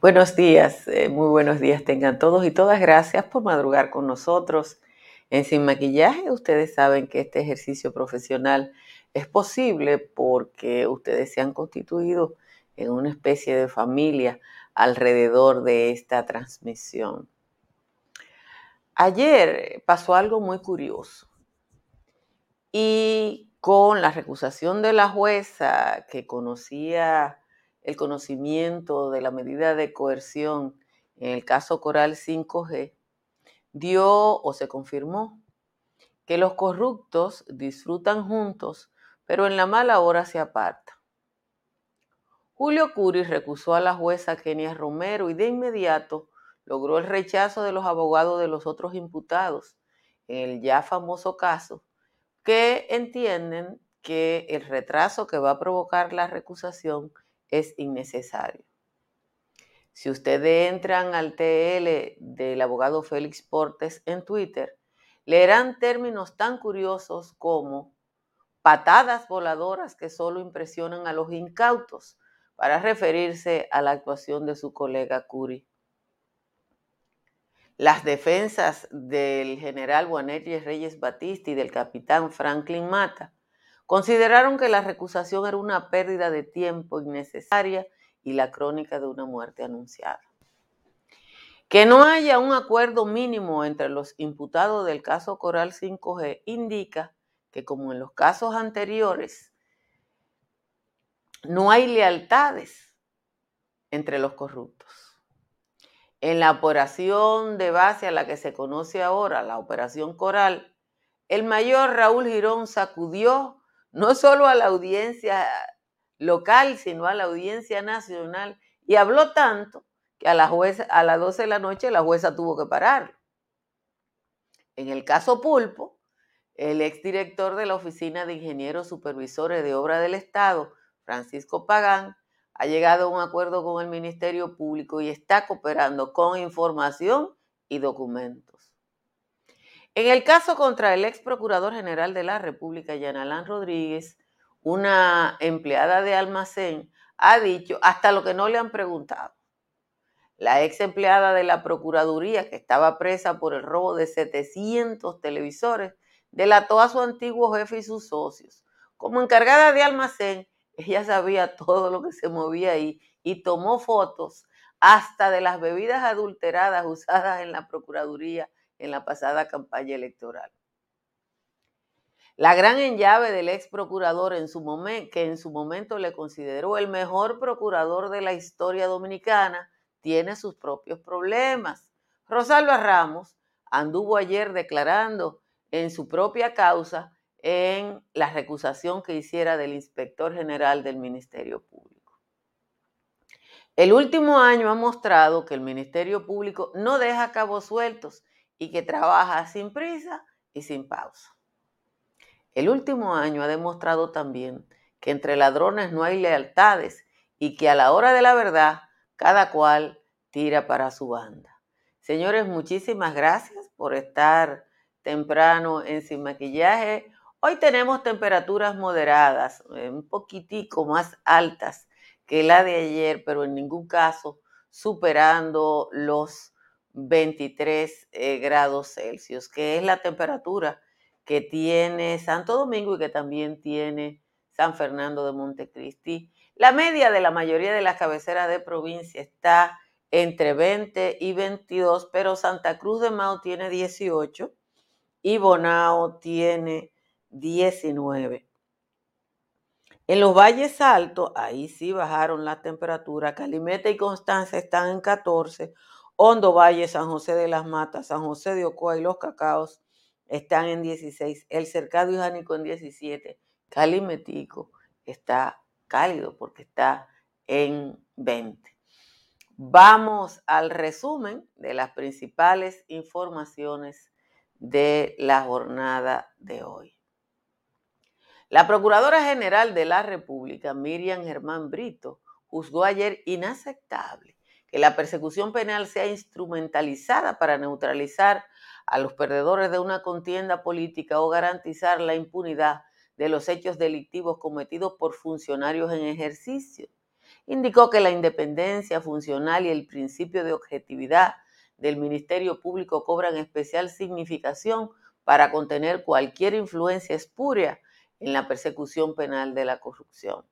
Buenos días, eh, muy buenos días tengan todos y todas. Gracias por madrugar con nosotros en Sin Maquillaje. Ustedes saben que este ejercicio profesional es posible porque ustedes se han constituido en una especie de familia alrededor de esta transmisión. Ayer pasó algo muy curioso y con la recusación de la jueza que conocía el conocimiento de la medida de coerción en el caso Coral 5G, dio o se confirmó que los corruptos disfrutan juntos, pero en la mala hora se apartan. Julio Curi recusó a la jueza Kenia Romero y de inmediato logró el rechazo de los abogados de los otros imputados en el ya famoso caso, que entienden que el retraso que va a provocar la recusación es innecesario. Si ustedes entran al TL del abogado Félix Portes en Twitter, leerán términos tan curiosos como patadas voladoras que solo impresionan a los incautos para referirse a la actuación de su colega Curi. Las defensas del general Juanetti Reyes Batista y del capitán Franklin Mata Consideraron que la recusación era una pérdida de tiempo innecesaria y la crónica de una muerte anunciada. Que no haya un acuerdo mínimo entre los imputados del caso Coral 5G indica que como en los casos anteriores, no hay lealtades entre los corruptos. En la operación de base a la que se conoce ahora, la operación Coral, el mayor Raúl Girón sacudió no solo a la audiencia local, sino a la audiencia nacional, y habló tanto que a, a las 12 de la noche la jueza tuvo que parar. En el caso Pulpo, el exdirector de la Oficina de Ingenieros Supervisores de Obra del Estado, Francisco Pagán, ha llegado a un acuerdo con el Ministerio Público y está cooperando con información y documentos. En el caso contra el ex procurador general de la República, Yanalán Rodríguez, una empleada de almacén ha dicho hasta lo que no le han preguntado. La ex empleada de la Procuraduría, que estaba presa por el robo de 700 televisores, delató a su antiguo jefe y sus socios. Como encargada de almacén, ella sabía todo lo que se movía ahí y tomó fotos hasta de las bebidas adulteradas usadas en la Procuraduría en la pasada campaña electoral. La gran llave del ex procurador que en su momento le consideró el mejor procurador de la historia dominicana, tiene sus propios problemas. Rosalba Ramos anduvo ayer declarando en su propia causa en la recusación que hiciera del inspector general del Ministerio Público. El último año ha mostrado que el Ministerio Público no deja cabos sueltos y que trabaja sin prisa y sin pausa. El último año ha demostrado también que entre ladrones no hay lealtades y que a la hora de la verdad cada cual tira para su banda. Señores, muchísimas gracias por estar temprano en Sin Maquillaje. Hoy tenemos temperaturas moderadas, eh, un poquitico más altas que la de ayer, pero en ningún caso superando los 23 eh, grados Celsius, que es la temperatura que tiene Santo Domingo y que también tiene San Fernando de Montecristi. La media de la mayoría de las cabeceras de provincia está entre 20 y 22, pero Santa Cruz de Mao tiene 18 y Bonao tiene 19. En los valles altos, ahí sí bajaron la temperatura. Calimete y Constanza están en 14. Hondo Valle, San José de las Matas, San José de Ocoa y Los Cacaos están en 16. El Cercado y Jánico en 17. Calimetico está cálido porque está en 20. Vamos al resumen de las principales informaciones de la jornada de hoy. La Procuradora General de la República, Miriam Germán Brito, juzgó ayer inaceptable que la persecución penal sea instrumentalizada para neutralizar a los perdedores de una contienda política o garantizar la impunidad de los hechos delictivos cometidos por funcionarios en ejercicio. Indicó que la independencia funcional y el principio de objetividad del Ministerio Público cobran especial significación para contener cualquier influencia espuria en la persecución penal de la corrupción.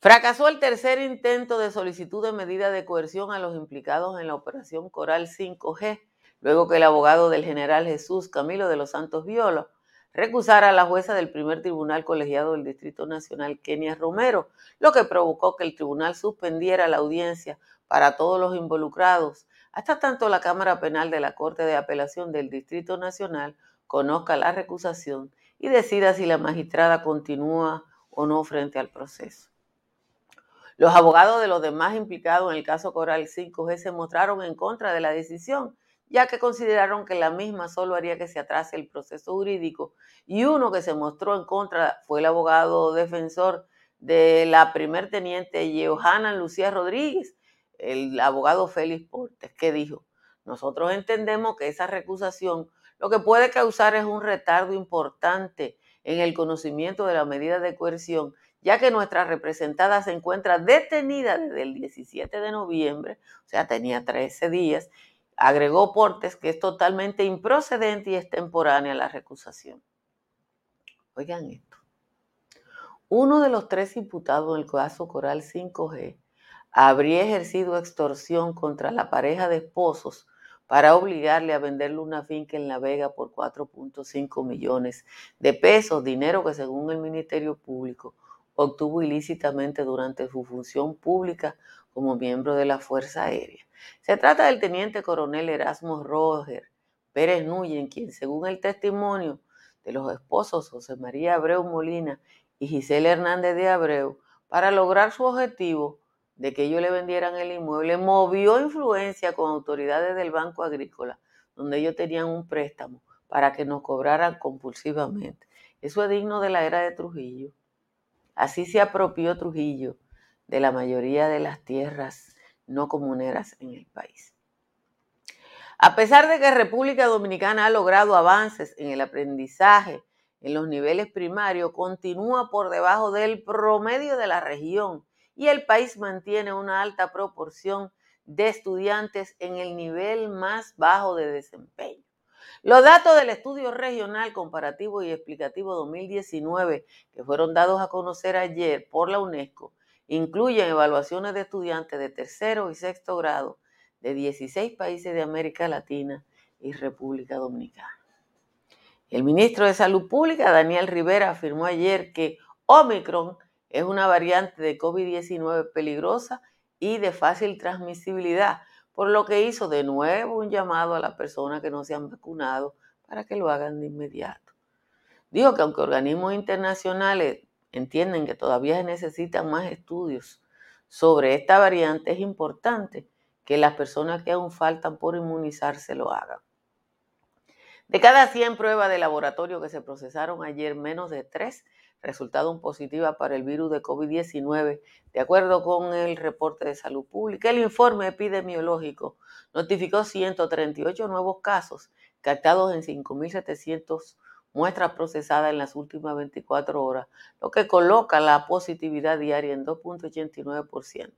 Fracasó el tercer intento de solicitud de medida de coerción a los implicados en la operación Coral 5G, luego que el abogado del general Jesús Camilo de los Santos Viola recusara a la jueza del primer tribunal colegiado del Distrito Nacional, Kenia Romero, lo que provocó que el tribunal suspendiera la audiencia para todos los involucrados, hasta tanto la Cámara Penal de la Corte de Apelación del Distrito Nacional conozca la recusación y decida si la magistrada continúa o no frente al proceso. Los abogados de los demás implicados en el caso Coral 5G se mostraron en contra de la decisión, ya que consideraron que la misma solo haría que se atrase el proceso jurídico. Y uno que se mostró en contra fue el abogado defensor de la primer teniente Johanna Lucía Rodríguez, el abogado Félix Portes, que dijo, nosotros entendemos que esa recusación lo que puede causar es un retardo importante en el conocimiento de la medida de coerción ya que nuestra representada se encuentra detenida desde el 17 de noviembre, o sea, tenía 13 días, agregó Portes que es totalmente improcedente y extemporánea la recusación. Oigan esto. Uno de los tres imputados en el caso Coral 5G habría ejercido extorsión contra la pareja de esposos para obligarle a venderle una finca en La Vega por 4.5 millones de pesos, dinero que según el Ministerio Público obtuvo ilícitamente durante su función pública como miembro de la Fuerza Aérea. Se trata del teniente coronel Erasmo Roger Pérez Nuyen, quien según el testimonio de los esposos José María Abreu Molina y Gisela Hernández de Abreu, para lograr su objetivo de que ellos le vendieran el inmueble, movió influencia con autoridades del Banco Agrícola, donde ellos tenían un préstamo para que nos cobraran compulsivamente. Eso es digno de la era de Trujillo. Así se apropió Trujillo de la mayoría de las tierras no comuneras en el país. A pesar de que República Dominicana ha logrado avances en el aprendizaje en los niveles primarios, continúa por debajo del promedio de la región y el país mantiene una alta proporción de estudiantes en el nivel más bajo de desempeño. Los datos del estudio regional comparativo y explicativo 2019 que fueron dados a conocer ayer por la UNESCO incluyen evaluaciones de estudiantes de tercero y sexto grado de 16 países de América Latina y República Dominicana. El ministro de Salud Pública, Daniel Rivera, afirmó ayer que Omicron es una variante de COVID-19 peligrosa y de fácil transmisibilidad, por lo que hizo de nuevo un llamado a las personas que no se han vacunado para que lo hagan de inmediato. Dijo que aunque organismos internacionales entienden que todavía se necesitan más estudios sobre esta variante, es importante que las personas que aún faltan por inmunizarse lo hagan. De cada 100 pruebas de laboratorio que se procesaron ayer, menos de 3 resultaron positivas para el virus de COVID-19, de acuerdo con el reporte de salud pública. El informe epidemiológico notificó 138 nuevos casos captados en 5.700 muestras procesadas en las últimas 24 horas, lo que coloca la positividad diaria en 2.89%.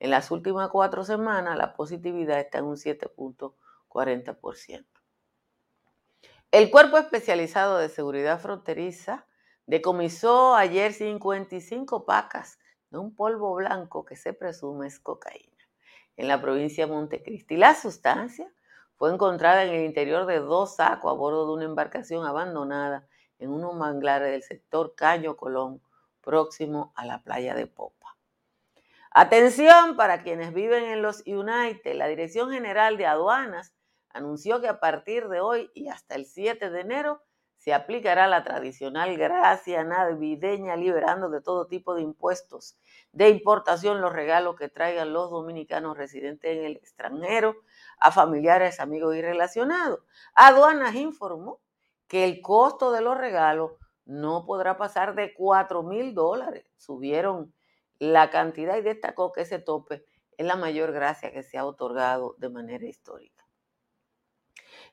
En las últimas cuatro semanas la positividad está en un 7.40%. El Cuerpo Especializado de Seguridad Fronteriza decomisó ayer 55 pacas de un polvo blanco que se presume es cocaína en la provincia de Montecristi. La sustancia fue encontrada en el interior de dos sacos a bordo de una embarcación abandonada en unos manglares del sector Caño Colón, próximo a la playa de Popa. Atención para quienes viven en los United, la Dirección General de Aduanas anunció que a partir de hoy y hasta el 7 de enero se aplicará la tradicional gracia navideña liberando de todo tipo de impuestos de importación los regalos que traigan los dominicanos residentes en el extranjero a familiares, amigos y relacionados. Aduanas informó que el costo de los regalos no podrá pasar de 4 mil dólares. Subieron la cantidad y destacó que ese tope es la mayor gracia que se ha otorgado de manera histórica.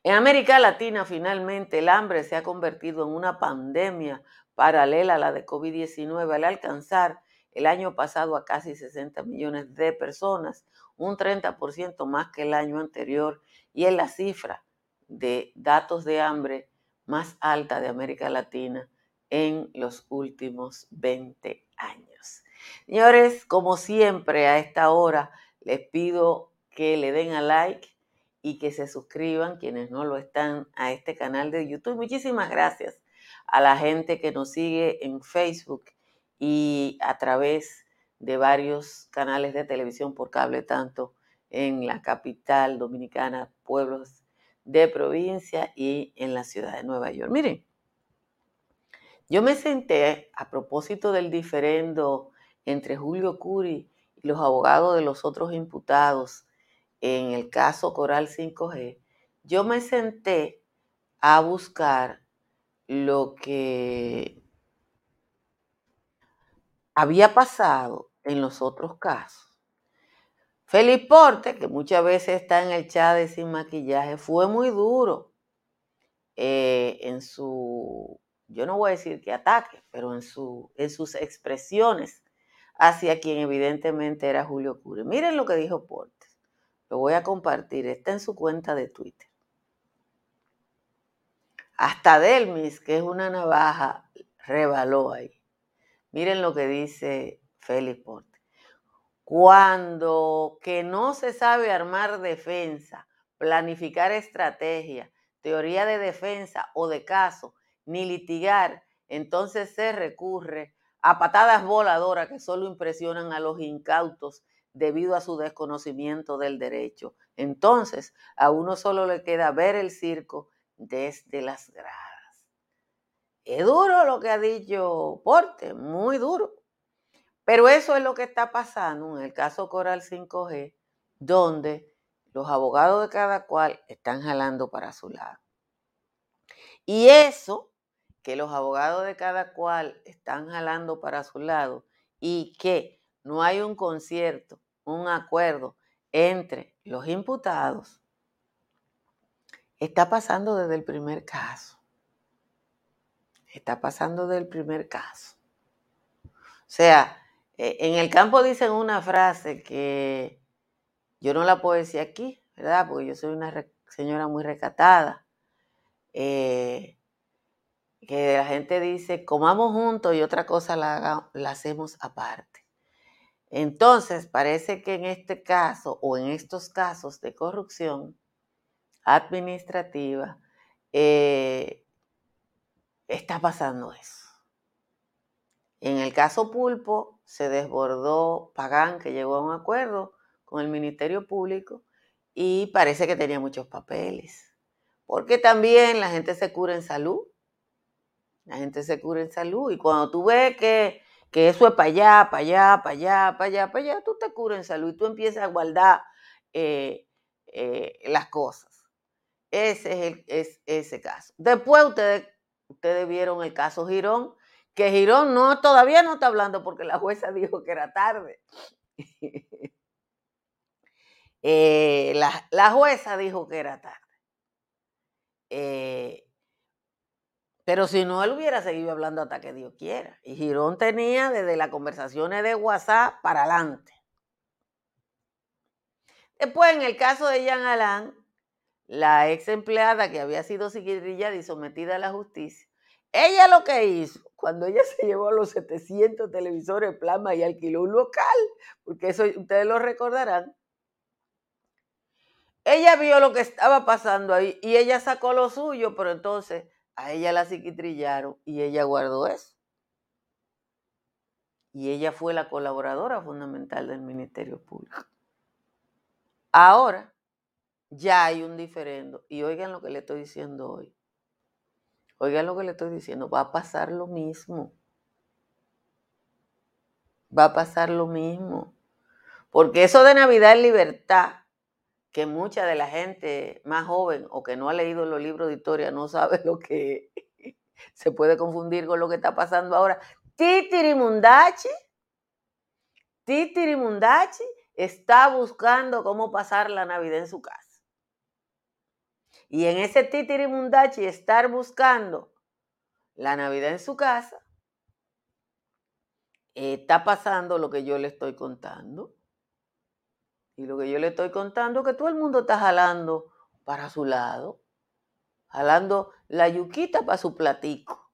En América Latina, finalmente, el hambre se ha convertido en una pandemia paralela a la de COVID-19 al alcanzar el año pasado a casi 60 millones de personas, un 30% más que el año anterior, y es la cifra de datos de hambre más alta de América Latina en los últimos 20 años. Señores, como siempre a esta hora les pido que le den a like y que se suscriban quienes no lo están a este canal de YouTube. Muchísimas gracias a la gente que nos sigue en Facebook y a través de varios canales de televisión por cable, tanto en la capital dominicana, pueblos de provincia y en la ciudad de Nueva York. Miren, yo me senté a propósito del diferendo entre Julio Curi y los abogados de los otros imputados en el caso Coral 5G, yo me senté a buscar lo que había pasado en los otros casos. Felipe Porte, que muchas veces está en el chat de sin maquillaje, fue muy duro eh, en su, yo no voy a decir que ataque, pero en, su, en sus expresiones hacia quien evidentemente era Julio Cure. Miren lo que dijo Portes. Lo voy a compartir. Está en su cuenta de Twitter. Hasta Delmis, que es una navaja, rebaló ahí. Miren lo que dice Félix Porte. Cuando que no se sabe armar defensa, planificar estrategia, teoría de defensa o de caso, ni litigar, entonces se recurre a patadas voladoras que solo impresionan a los incautos debido a su desconocimiento del derecho. Entonces, a uno solo le queda ver el circo desde las gradas. Es duro lo que ha dicho Porte, muy duro. Pero eso es lo que está pasando en el caso Coral 5G, donde los abogados de cada cual están jalando para su lado. Y eso que los abogados de cada cual están jalando para su lado y que no hay un concierto, un acuerdo entre los imputados, está pasando desde el primer caso. Está pasando desde el primer caso. O sea, e, en el campo dicen una frase que yo no la puedo decir aquí, ¿verdad? Porque yo soy una señora muy recatada. Eh, que la gente dice, comamos juntos y otra cosa la, la hacemos aparte. Entonces, parece que en este caso o en estos casos de corrupción administrativa, eh, está pasando eso. En el caso Pulpo se desbordó Pagán, que llegó a un acuerdo con el Ministerio Público y parece que tenía muchos papeles. Porque también la gente se cura en salud la gente se cura en salud. Y cuando tú ves que, eso es para allá, para allá, para allá, para allá, para allá, tú te curas en salud y tú empiezas a guardar eh, eh, las cosas. Ese es, el, es ese caso. Después ustedes, ustedes vieron el caso Girón, que Girón no, todavía no está hablando porque la jueza dijo que era tarde. Eh, la, la, jueza dijo que era tarde. Pero si no, él hubiera seguido hablando hasta que Dios quiera. Y Girón tenía desde las conversaciones de WhatsApp para adelante. Después, en el caso de Jean Alain, la ex empleada que había sido psiquiatrillada y sometida a la justicia, ella lo que hizo, cuando ella se llevó los 700 televisores plasma y alquiló un local, porque eso ustedes lo recordarán, ella vio lo que estaba pasando ahí y ella sacó lo suyo, pero entonces a ella la psiquitrillaron y ella guardó eso. Y ella fue la colaboradora fundamental del Ministerio Público. Ahora ya hay un diferendo. Y oigan lo que le estoy diciendo hoy. Oiga lo que le estoy diciendo, va a pasar lo mismo. Va a pasar lo mismo. Porque eso de Navidad es libertad, que mucha de la gente más joven o que no ha leído los libros de historia no sabe lo que se puede confundir con lo que está pasando ahora. Titirimundachi, Titirimundachi está buscando cómo pasar la Navidad en su casa. Y en ese titirimundachi estar buscando la Navidad en su casa, está pasando lo que yo le estoy contando. Y lo que yo le estoy contando es que todo el mundo está jalando para su lado, jalando la yuquita para su platico.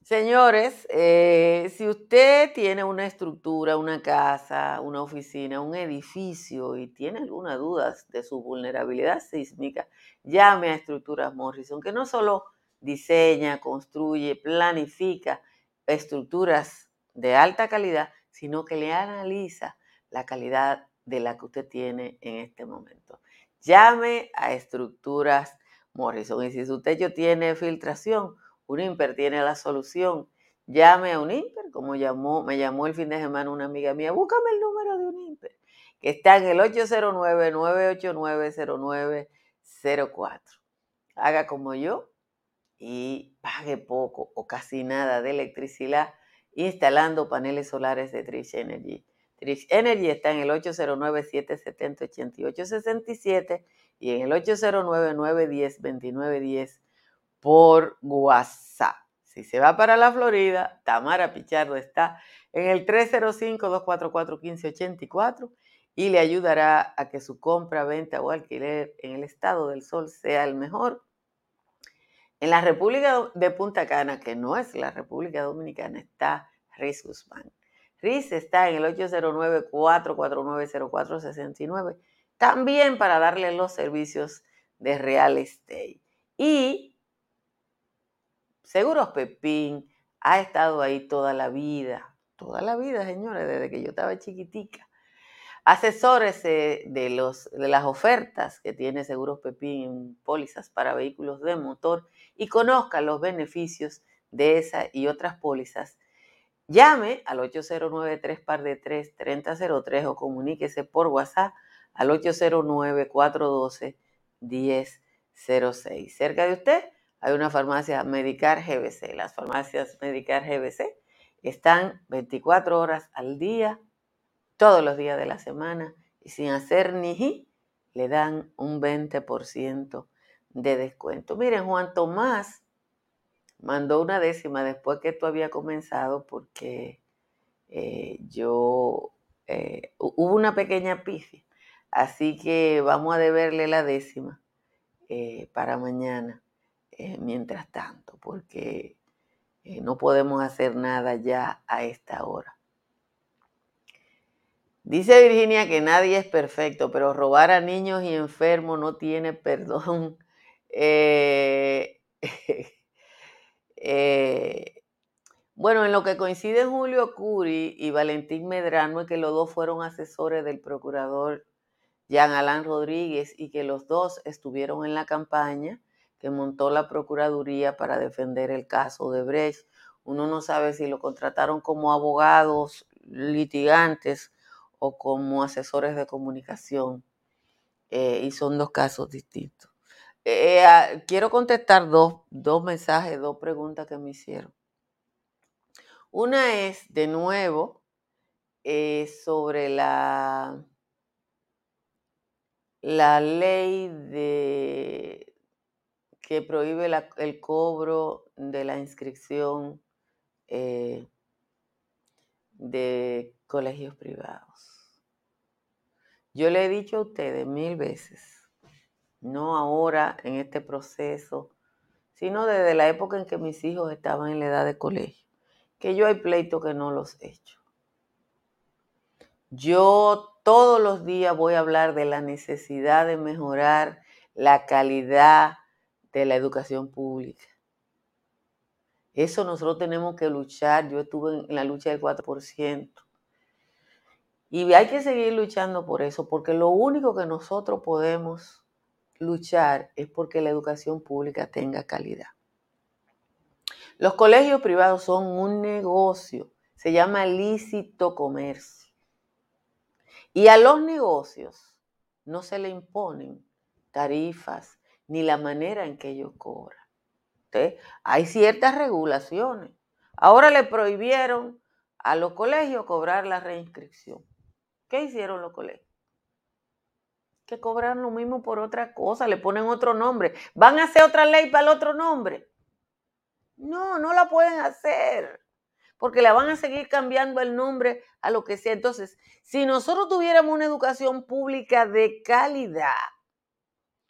Señores, eh, si usted tiene una estructura, una casa, una oficina, un edificio y tiene alguna duda de su vulnerabilidad sísmica, llame a Estructuras Morrison, que no solo diseña, construye, planifica estructuras de alta calidad, sino que le analiza la calidad de la que usted tiene en este momento. Llame a Estructuras Morrison y si su techo tiene filtración, Unimper tiene la solución. Llame a Unimper, como llamó, me llamó el fin de semana una amiga mía, búscame el número de Unimper, que está en el 809-989-0904. Haga como yo y pague poco o casi nada de electricidad instalando paneles solares de Trish Energy. Trish Energy está en el 809-770-8867 y en el 809-910-2910 por WhatsApp. Si se va para la Florida, Tamara Pichardo está en el 305-244-1584 y le ayudará a que su compra, venta o alquiler en el estado del sol sea el mejor. En la República de Punta Cana, que no es la República Dominicana, está Riz Guzmán. Riz está en el 809-449-0469, también para darle los servicios de real estate. Y Seguros Pepín ha estado ahí toda la vida, toda la vida, señores, desde que yo estaba chiquitica. Asesores de, los, de las ofertas que tiene Seguros Pepín en pólizas para vehículos de motor y conozca los beneficios de esa y otras pólizas. Llame al 809 par de 3 3003 o comuníquese por WhatsApp al 809 412 1006. Cerca de usted hay una farmacia Medicar GBC. Las farmacias Medicar GBC están 24 horas al día, todos los días de la semana, y sin hacer ni le dan un 20% de descuento. Miren, Juan Tomás mandó una décima después que esto había comenzado porque eh, yo eh, hubo una pequeña pifia. Así que vamos a deberle la décima eh, para mañana. Mientras tanto, porque no podemos hacer nada ya a esta hora. Dice Virginia que nadie es perfecto, pero robar a niños y enfermos no tiene perdón. Eh, bueno, en lo que coincide Julio Curi y Valentín Medrano es que los dos fueron asesores del procurador Jean Alain Rodríguez y que los dos estuvieron en la campaña que montó la Procuraduría para defender el caso de Brecht. Uno no sabe si lo contrataron como abogados litigantes o como asesores de comunicación. Eh, y son dos casos distintos. Eh, ah, quiero contestar dos, dos mensajes, dos preguntas que me hicieron. Una es, de nuevo, eh, sobre la, la ley de que prohíbe el cobro de la inscripción eh, de colegios privados. Yo le he dicho a ustedes mil veces, no ahora en este proceso, sino desde la época en que mis hijos estaban en la edad de colegio, que yo hay pleitos que no los he hecho. Yo todos los días voy a hablar de la necesidad de mejorar la calidad de la educación pública. Eso nosotros tenemos que luchar. Yo estuve en la lucha del 4%. Y hay que seguir luchando por eso, porque lo único que nosotros podemos luchar es porque la educación pública tenga calidad. Los colegios privados son un negocio, se llama lícito comercio. Y a los negocios no se le imponen tarifas ni la manera en que ellos cobran. Hay ciertas regulaciones. Ahora le prohibieron a los colegios cobrar la reinscripción. ¿Qué hicieron los colegios? Que cobran lo mismo por otra cosa, le ponen otro nombre. ¿Van a hacer otra ley para el otro nombre? No, no la pueden hacer, porque le van a seguir cambiando el nombre a lo que sea. Entonces, si nosotros tuviéramos una educación pública de calidad,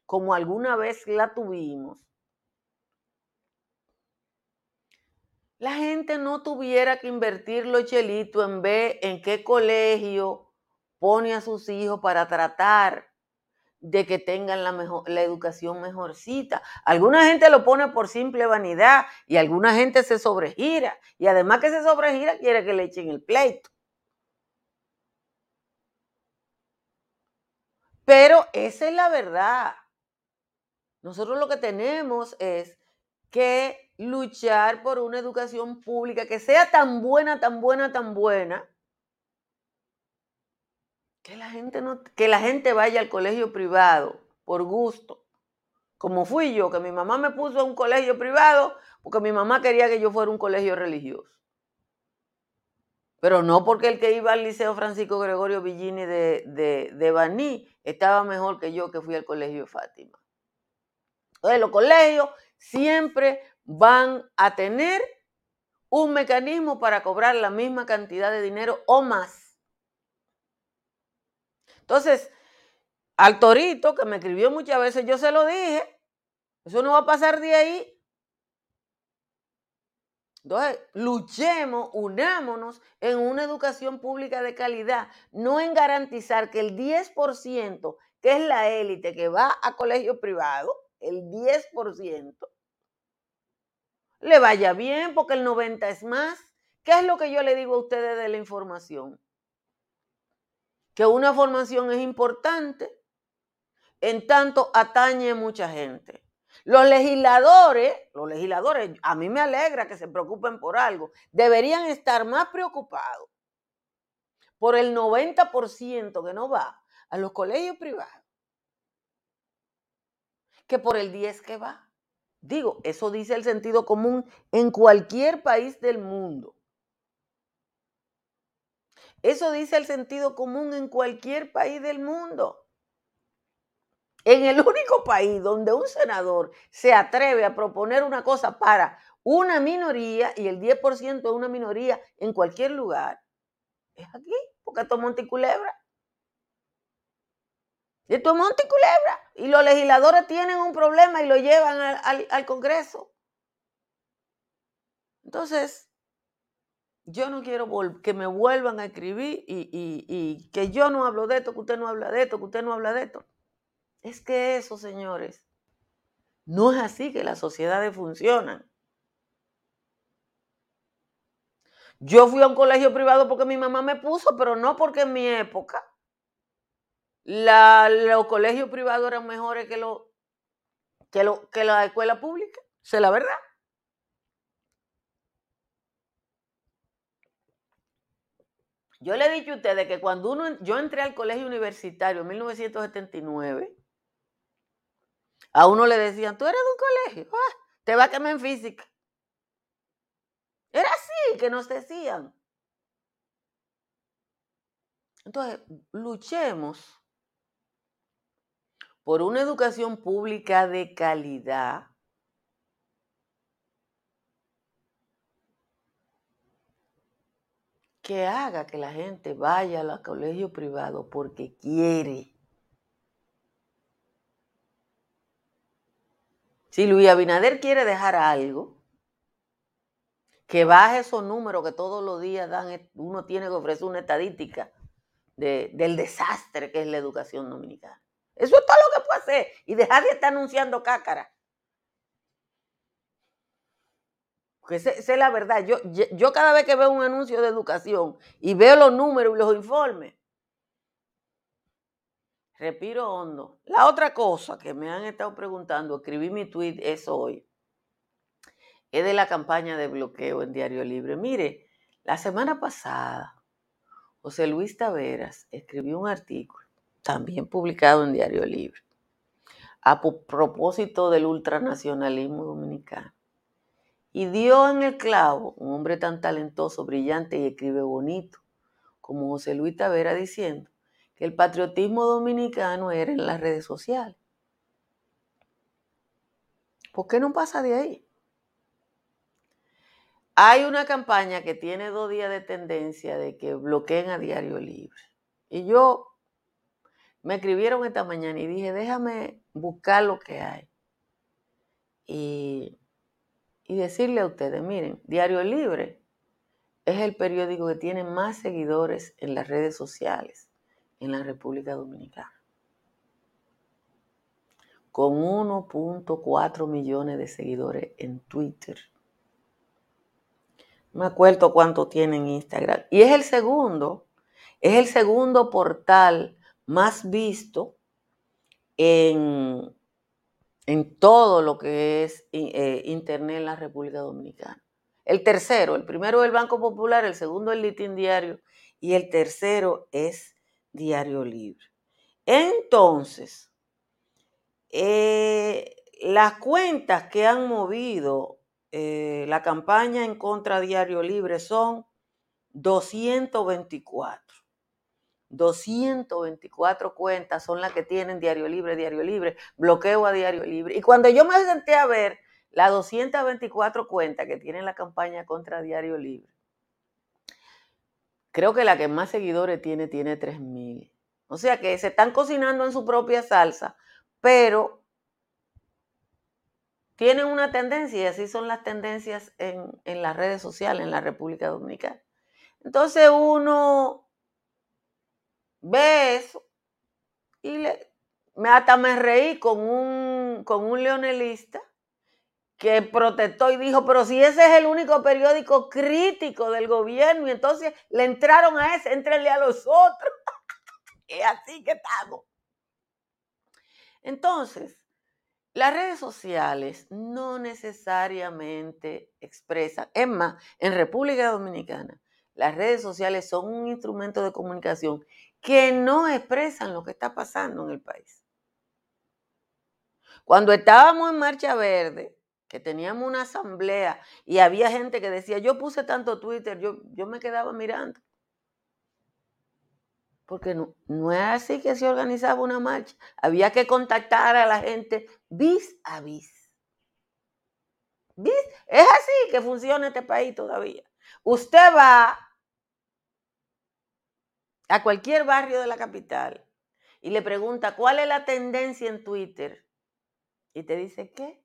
como alguna vez la tuvimos, la gente no tuviera que invertir los chelitos en ver en qué colegio pone a sus hijos para tratar de que tengan la, mejor, la educación mejorcita. Alguna gente lo pone por simple vanidad y alguna gente se sobregira. Y además que se sobregira, quiere que le echen el pleito. Pero esa es la verdad. Nosotros lo que tenemos es que luchar por una educación pública que sea tan buena, tan buena, tan buena, que la gente, no, que la gente vaya al colegio privado por gusto, como fui yo, que mi mamá me puso a un colegio privado porque mi mamá quería que yo fuera un colegio religioso. Pero no porque el que iba al Liceo Francisco Gregorio Villini de, de, de Baní estaba mejor que yo que fui al colegio Fátima. Entonces los colegios siempre van a tener un mecanismo para cobrar la misma cantidad de dinero o más entonces, al torito que me escribió muchas veces, yo se lo dije, eso no va a pasar de ahí. Entonces, luchemos, unámonos en una educación pública de calidad, no en garantizar que el 10%, que es la élite que va a colegio privado, el 10%, le vaya bien porque el 90% es más. ¿Qué es lo que yo le digo a ustedes de la información? Que una formación es importante, en tanto atañe a mucha gente. Los legisladores, los legisladores, a mí me alegra que se preocupen por algo, deberían estar más preocupados por el 90% que no va a los colegios privados que por el 10 que va. Digo, eso dice el sentido común en cualquier país del mundo. Eso dice el sentido común en cualquier país del mundo. En el único país donde un senador se atreve a proponer una cosa para una minoría y el 10% de una minoría en cualquier lugar, es aquí, porque esto es Monticulebra. Esto es Monticulebra. Y los legisladores tienen un problema y lo llevan al, al Congreso. Entonces, yo no quiero que me vuelvan a escribir y, que yo no hablo de esto, que usted no habla de esto, que usted no habla de esto. Es que eso, señores, no es así que las sociedades funcionan. Yo fui a un colegio privado porque mi mamá me puso, pero no porque en mi época los colegios privados eran mejores que, lo, que, lo, que la escuela pública. Esa es la verdad. Yo le he dicho a ustedes que cuando uno, yo entré al colegio universitario en 1979, a uno le decían, tú eres de un colegio, ah, te va a quemar en física. Era así que nos decían. Entonces, luchemos por una educación pública de calidad que haga que la gente vaya al colegio privado porque quiere. Si Luis Abinader quiere dejar algo, que baje esos números que todos los días dan, e, uno tiene que ofrecer una estadística del desastre que es la educación dominicana. Eso es todo lo que puede hacer y dejar de estar anunciando cácara. Porque esa, es la verdad. Yo, yo cada vez que veo un anuncio de educación y veo los números y los informes, respiro hondo. La otra cosa que me han estado preguntando, escribí mi tweet es hoy, es de la campaña de bloqueo en Diario Libre. Mire, la semana pasada, José Luis Taveras escribió un artículo, también publicado en Diario Libre, a propósito del ultranacionalismo dominicano. Y dio en el clavo un hombre tan talentoso, brillante y escribe bonito como José Luis Tavera diciendo que el patriotismo dominicano era en las redes sociales. ¿Por qué no pasa de ahí? Hay una campaña que tiene dos días de tendencia de que bloqueen a Diario Libre. Y yo me escribieron esta mañana y dije, déjame buscar lo que hay. Y, y decirle a ustedes, miren, Diario Libre es el periódico que tiene más seguidores en las redes sociales en la República Dominicana. Con 1.4 millones de seguidores en Twitter. Me acuerdo cuánto tiene en Instagram. Y es el segundo, es el segundo portal más visto en, en todo lo que es eh, Internet en la República Dominicana. El tercero, el primero es el Banco Popular, el segundo el Litín Diario y el tercero es Diario Libre. Entonces, eh, las cuentas que han movido eh, la campaña en contra de Diario Libre son 224. 224 cuentas son las que tienen Diario Libre, Diario Libre, bloqueo a Diario Libre. Y cuando yo me senté a ver las 224 cuentas que tiene la campaña contra Diario Libre, creo que la que más seguidores tiene, tiene 3.000. O sea que se están cocinando en su propia salsa, pero tienen una tendencia, y así son las tendencias en, en las redes sociales en la República Dominicana. Entonces uno ve eso y le, me, hasta me reí con un, con un leonelista que protestó y dijo, pero si ese es el único periódico crítico del gobierno, y entonces le entraron a ese, entrenle a los otros. es así que estamos. Entonces, las redes sociales no necesariamente expresan, es más, en República Dominicana, las redes sociales son un instrumento de comunicación que no expresan lo que está pasando en el país. Cuando estábamos en Marcha Verde, que teníamos una asamblea y había gente que decía, yo puse tanto Twitter, yo, yo me quedaba mirando. Porque no, no es así que se organizaba una marcha. Había que contactar a la gente vis a vis. ¿Vis? Es así que funciona este país todavía. Usted va a cualquier barrio de la capital y le pregunta cuál es la tendencia en Twitter y te dice, ¿qué?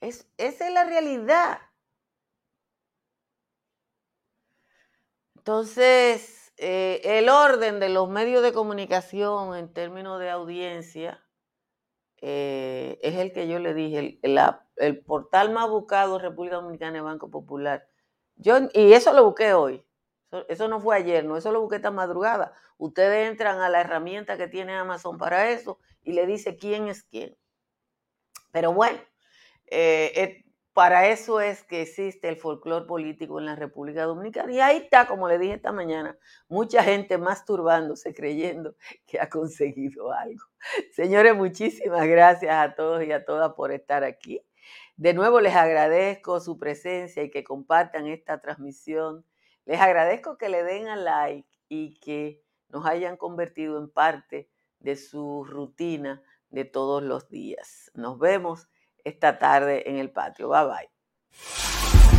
Es, esa es la realidad. Entonces, eh, el orden de los medios de comunicación en términos de audiencia eh, es el que yo le dije, el, portal más buscado República Dominicana es Banco Popular. Yo, y eso lo busqué hoy. Eso, no fue ayer, no, eso lo busqué esta madrugada. Ustedes entran a la herramienta que tiene Amazon para eso y le dice quién es quién. Pero bueno, eh, para eso es que existe el folclore político en la República Dominicana. Y ahí está, como le dije esta mañana, mucha gente masturbándose creyendo que ha conseguido algo. Señores, muchísimas gracias a todos y a todas por estar aquí. De nuevo les agradezco su presencia y que compartan esta transmisión. Les agradezco que le den a like y que nos hayan convertido en parte de su rutina de todos los días. Nos vemos esta tarde en el patio. Bye bye.